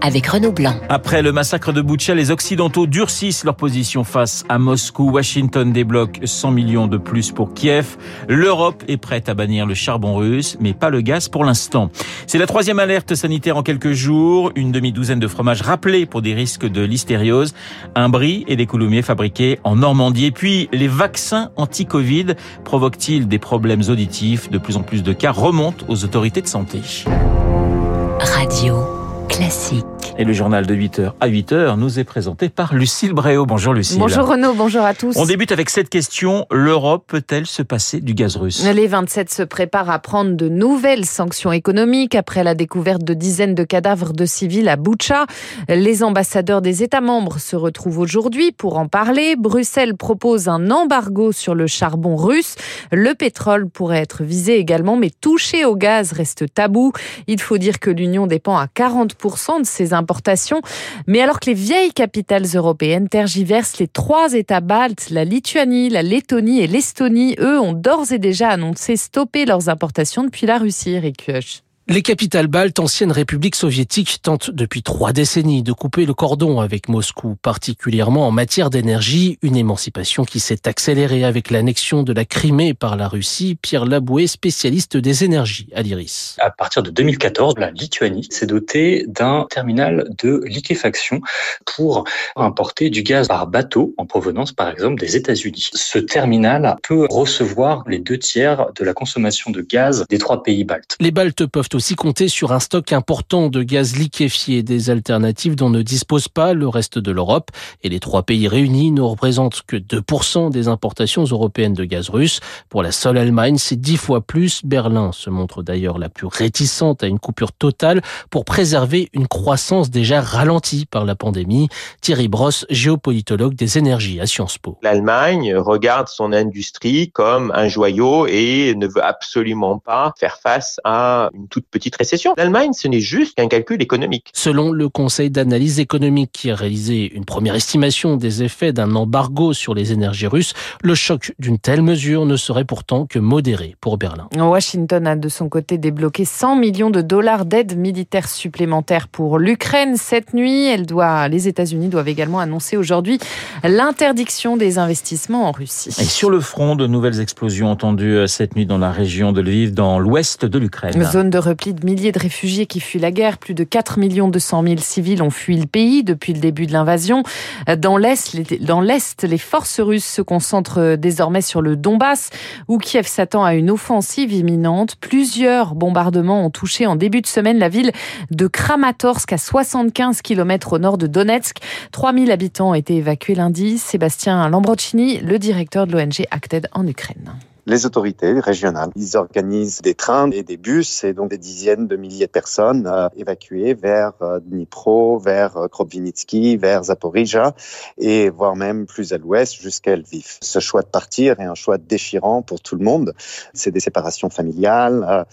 avec Renaud Blanc. Après le massacre de Boutcha, les Occidentaux durcissent leur position face à Moscou. Washington débloque 100 millions de plus pour Kiev. L'Europe est prête à bannir le charbon russe, mais pas le gaz pour l'instant. C'est la troisième alerte sanitaire en quelques jours. Une demi-douzaine de fromages rappelés pour des risques de listériose. Un brie et des coulommiers fabriqués en Normandie. Et puis, les vaccins anti-Covid provoquent-ils des problèmes auditifs? De plus en plus de cas remontent aux autorités de santé. Radio classique. Et le journal de 8h à 8h nous est présenté par Lucille Bréau. Bonjour Lucille. Bonjour Renaud, bonjour à tous. On débute avec cette question. L'Europe peut-elle se passer du gaz russe? Les 27 se préparent à prendre de nouvelles sanctions économiques après la découverte de dizaines de cadavres de civils à Boutcha. Les ambassadeurs des États membres se retrouvent aujourd'hui pour en parler. Bruxelles propose un embargo sur le charbon russe. Le pétrole pourrait être visé également, mais toucher au gaz reste tabou. Il faut dire que l'Union dépend à 40% de ses importations. Mais alors que les vieilles capitales européennes tergiversent, les trois États baltes, la Lituanie, la Lettonie et l'Estonie, eux, ont d'ores et déjà annoncé stopper leurs importations depuis la Russie, Eric Kioch. Les capitales baltes, anciennes républiques soviétiques, tentent depuis trois décennies de couper le cordon avec Moscou, particulièrement en matière d'énergie, une émancipation qui s'est accélérée avec l'annexion de la Crimée par la Russie. Pierre Laboué, spécialiste des énergies à l'IRIS. À partir de 2014, la Lituanie s'est dotée d'un terminal de liquéfaction pour importer du gaz par bateau en provenance par exemple des États-Unis. Ce terminal peut recevoir les deux tiers de la consommation de gaz des trois pays baltes. Les Baltes peuvent aussi compter sur un stock important de gaz liquéfié, des alternatives dont ne dispose pas le reste de l'Europe. Et les trois pays réunis ne représentent que 2% des importations européennes de gaz russe. Pour la seule Allemagne, c'est dix fois plus. Berlin se montre d'ailleurs la plus réticente à une coupure totale pour préserver une croissance déjà ralentie par la pandémie. Thierry Brosse, géopolitologue des énergies à Sciences Po. L'Allemagne regarde son industrie comme un joyau et ne veut absolument pas faire face à une toute petite récession. L'Allemagne, ce n'est juste qu'un calcul économique. Selon le Conseil d'analyse économique qui a réalisé une première estimation des effets d'un embargo sur les énergies russes, le choc d'une telle mesure ne serait pourtant que modéré pour Berlin. Washington a de son côté débloqué 100 millions de dollars d'aide militaire supplémentaire pour l'Ukraine cette nuit. Elle doit, les États-Unis doivent également annoncer aujourd'hui l'interdiction des investissements en Russie. Et sur le front, de nouvelles explosions entendues cette nuit dans la région de Lviv, dans l'ouest de l'Ukraine. Zone de repli de milliers de réfugiés qui fuient la guerre. Plus de 4 millions 200 000 civils ont fui le pays depuis le début de l'invasion. Dans l'Est, les, forces russes se concentrent désormais sur le Donbass, où Kiev s'attend à une offensive imminente. Plusieurs bombardements ont touché en début de semaine la ville de Kramatorsk, à 75 km au nord de Donetsk. 3000 habitants ont été évacués lundi. Sébastien Lambrocini, le directeur de l'ONG Acted en Ukraine les autorités régionales. Ils organisent des trains et des bus et donc des dizaines de milliers de personnes euh, évacuées vers euh, Dnipro, vers euh, Kropyvnytsky, vers Zaporizhia et voire même plus à l'ouest jusqu'à Lviv. Ce choix de partir est un choix déchirant pour tout le monde. C'est des séparations familiales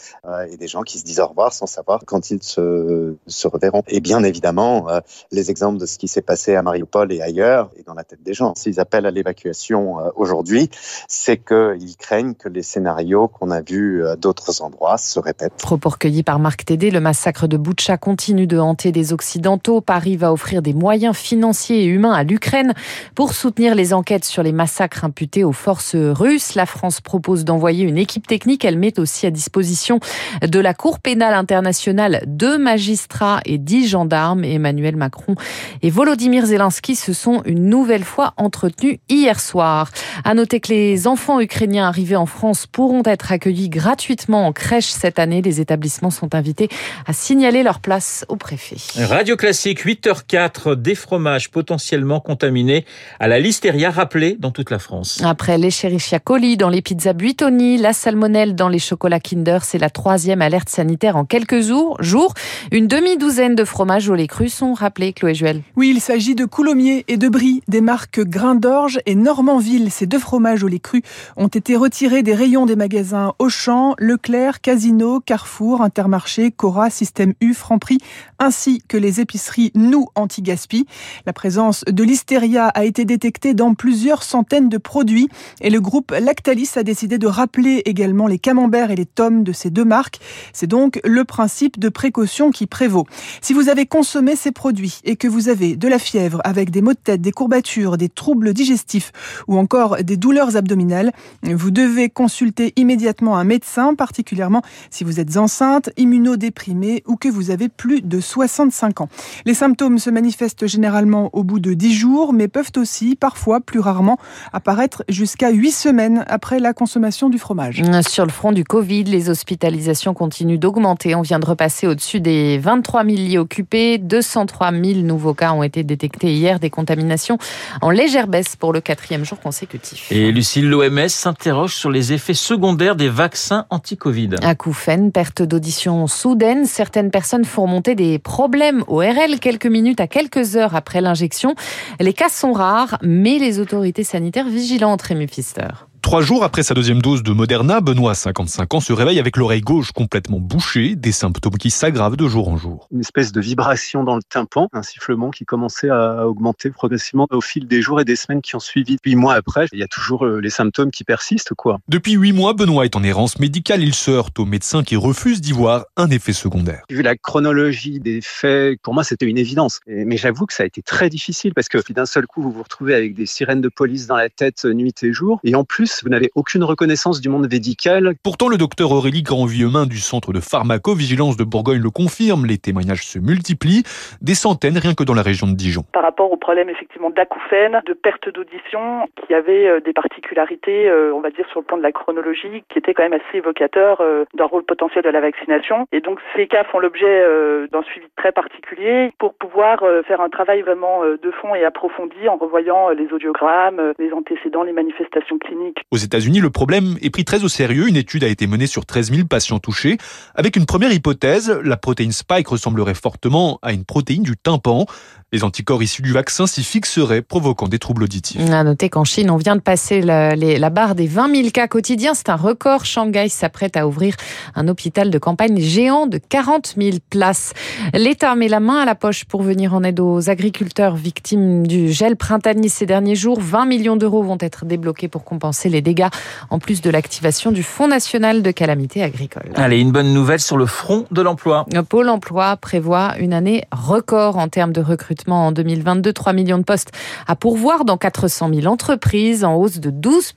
et des gens qui se disent au revoir sans savoir quand ils se, se reverront. Et bien évidemment, les exemples de ce qui s'est passé à Mariupol et ailleurs est dans la tête des gens. S'ils appellent à l'évacuation aujourd'hui, c'est qu'ils craignent que les scénarios qu'on a vus à d'autres endroits se répètent. Propos recueillis par Marc Tédé, le massacre de Boutcha continue de hanter les Occidentaux. Paris va offrir des moyens financiers et humains à l'Ukraine pour soutenir les enquêtes sur les massacres imputés aux forces russes. La France propose d'envoyer une équipe technique. Elle met aussi à disposition de la Cour pénale internationale deux magistrats et dix gendarmes. Emmanuel Macron et Volodymyr Zelensky se sont une nouvelle fois entretenus hier soir. À noter que les enfants ukrainiens arrivés en France pourront être accueillis gratuitement en crèche cette année. Les établissements sont invités à signaler leur place au préfet. Radio Classique, 8h04, des fromages potentiellement contaminés à la listeria rappelée dans toute la France. Après l'Escherichia coli dans les pizzas Buitoni, la salmonelle dans les chocolats Kinder, c'est la troisième alerte sanitaire en quelques jours. Une demi-douzaine de fromages au lait cru sont rappelés, Chloé Juel. Oui, il s'agit de Coulommiers et de Brie, des marques Grain d'Orge et Normandville. Ces deux fromages au lait cru ont été retirés des rayons des magasins Auchan, Leclerc, Casino, Carrefour, Intermarché, Cora, Système U, Franprix, ainsi que les épiceries Nous Anti-Gaspi. La présence de l'hystéria a été détectée dans plusieurs centaines de produits et le groupe Lactalis a décidé de rappeler également les camemberts et les tomes de ces deux marques. C'est donc le principe de précaution qui prévaut. Si vous avez consommé ces produits et que vous avez de la fièvre avec des maux de tête, des courbatures, des troubles digestifs ou encore des douleurs abdominales, vous devez consulter immédiatement un médecin, particulièrement si vous êtes enceinte, immunodéprimée ou que vous avez plus de 65 ans. Les symptômes se manifestent généralement au bout de 10 jours, mais peuvent aussi, parfois, plus rarement, apparaître jusqu'à 8 semaines après la consommation du fromage. Sur le front du Covid, les hospitalisations continuent d'augmenter. On vient de repasser au-dessus des 23 000 lits occupés. 203 000 nouveaux cas ont été détectés hier, des contaminations en légère baisse pour le quatrième jour consécutif. Et Lucille, l'OMS s'interroge sur les effets secondaires des vaccins anti-Covid. Acouphènes, perte d'audition soudaine, certaines personnes font remonter des problèmes ORL quelques minutes à quelques heures après l'injection. Les cas sont rares, mais les autorités sanitaires vigilantes, Rémi Pfister. Trois jours après sa deuxième dose de Moderna, Benoît, 55 ans, se réveille avec l'oreille gauche complètement bouchée, des symptômes qui s'aggravent de jour en jour. Une espèce de vibration dans le tympan, un sifflement qui commençait à augmenter progressivement au fil des jours et des semaines qui ont suivi. Huit mois après, il y a toujours euh, les symptômes qui persistent, quoi. Depuis huit mois, Benoît est en errance médicale. Il se heurte aux médecins qui refusent d'y voir un effet secondaire. Vu la chronologie des faits, pour moi, c'était une évidence. Mais j'avoue que ça a été très difficile parce que d'un seul coup, vous vous retrouvez avec des sirènes de police dans la tête nuit et jour. Et en plus, vous n'avez aucune reconnaissance du monde médical. Pourtant, le docteur Aurélie Grandvillemain du centre de pharmacovigilance de Bourgogne le confirme. Les témoignages se multiplient, des centaines rien que dans la région de Dijon. Par rapport au problème effectivement d'acouphènes, de perte d'audition, qui avait euh, des particularités, euh, on va dire sur le plan de la chronologie, qui étaient quand même assez évocateurs euh, d'un rôle potentiel de la vaccination. Et donc ces cas font l'objet d'un suivi très particulier pour pouvoir faire un travail vraiment de fond et approfondi en revoyant les audiogrammes, les antécédents, les manifestations cliniques. Aux États-Unis, le problème est pris très au sérieux. Une étude a été menée sur 13 000 patients touchés avec une première hypothèse. La protéine spike ressemblerait fortement à une protéine du tympan. Les anticorps issus du vaccin s'y fixeraient, provoquant des troubles auditifs. À noter qu'en Chine, on vient de passer la, la barre des 20 000 cas quotidiens. C'est un record. Shanghai s'apprête à ouvrir un hôpital de campagne géant de 40 000 places. L'État met la main à la poche pour venir en aide aux agriculteurs victimes du gel printanier ces derniers jours. 20 millions d'euros vont être débloqués pour compenser les dégâts, en plus de l'activation du Fonds national de calamité agricole. Allez, une bonne nouvelle sur le front de l'emploi. Pôle emploi prévoit une année record en termes de recrutement en 2022. 3 millions de postes à pourvoir dans 400 000 entreprises, en hausse de 12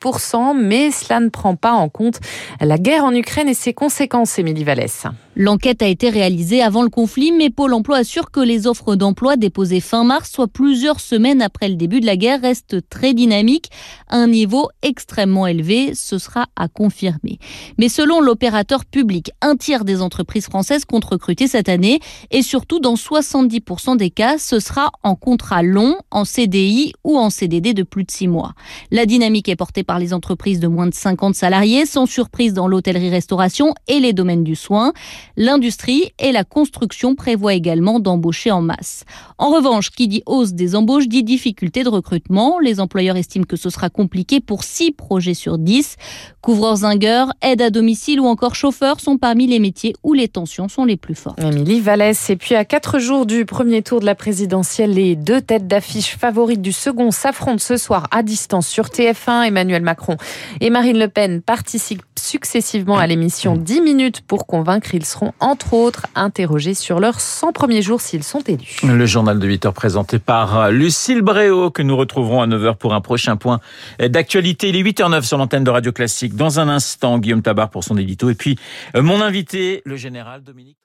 mais cela ne prend pas en compte la guerre en Ukraine et ses conséquences, Émilie Vallès. L'enquête a été réalisée avant le conflit, mais Pôle emploi assure que les offres d'emploi déposées fin mars, soit plusieurs semaines après le début de la guerre, restent très dynamiques, à un niveau extrêmement élevé. Ce sera à confirmer. Mais selon l'opérateur public, un tiers des entreprises françaises comptent recruter cette année, et surtout dans 70% des cas, ce sera en contrat long, en CDI ou en CDD de plus de 6 mois. La dynamique est portée par les entreprises de moins de 50 salariés, sans surprise dans l'hôtellerie-restauration et les domaines du soin. L'industrie et la construction prévoient également d'embaucher en masse. En revanche, qui dit hausse des embauches dit difficulté de recrutement. Les employeurs estiment que ce sera compliqué pour 6 projets sur 10. Couvreurs zingueurs, aide à domicile ou encore chauffeurs sont parmi les métiers où les tensions sont les plus fortes. Émilie Vallès, et puis à 4 jours du premier tour de la les deux têtes d'affiche favorites du second s'affrontent ce soir à distance sur TF1. Emmanuel Macron et Marine Le Pen participent successivement à l'émission 10 minutes pour convaincre. Ils seront entre autres interrogés sur leurs 100 premiers jours s'ils sont élus. Le journal de 8 heures présenté par Lucille Bréau que nous retrouverons à 9 h pour un prochain point d'actualité. Il est 8h09 sur l'antenne de Radio Classique. Dans un instant, Guillaume Tabar pour son édito. Et puis, mon invité, le général Dominique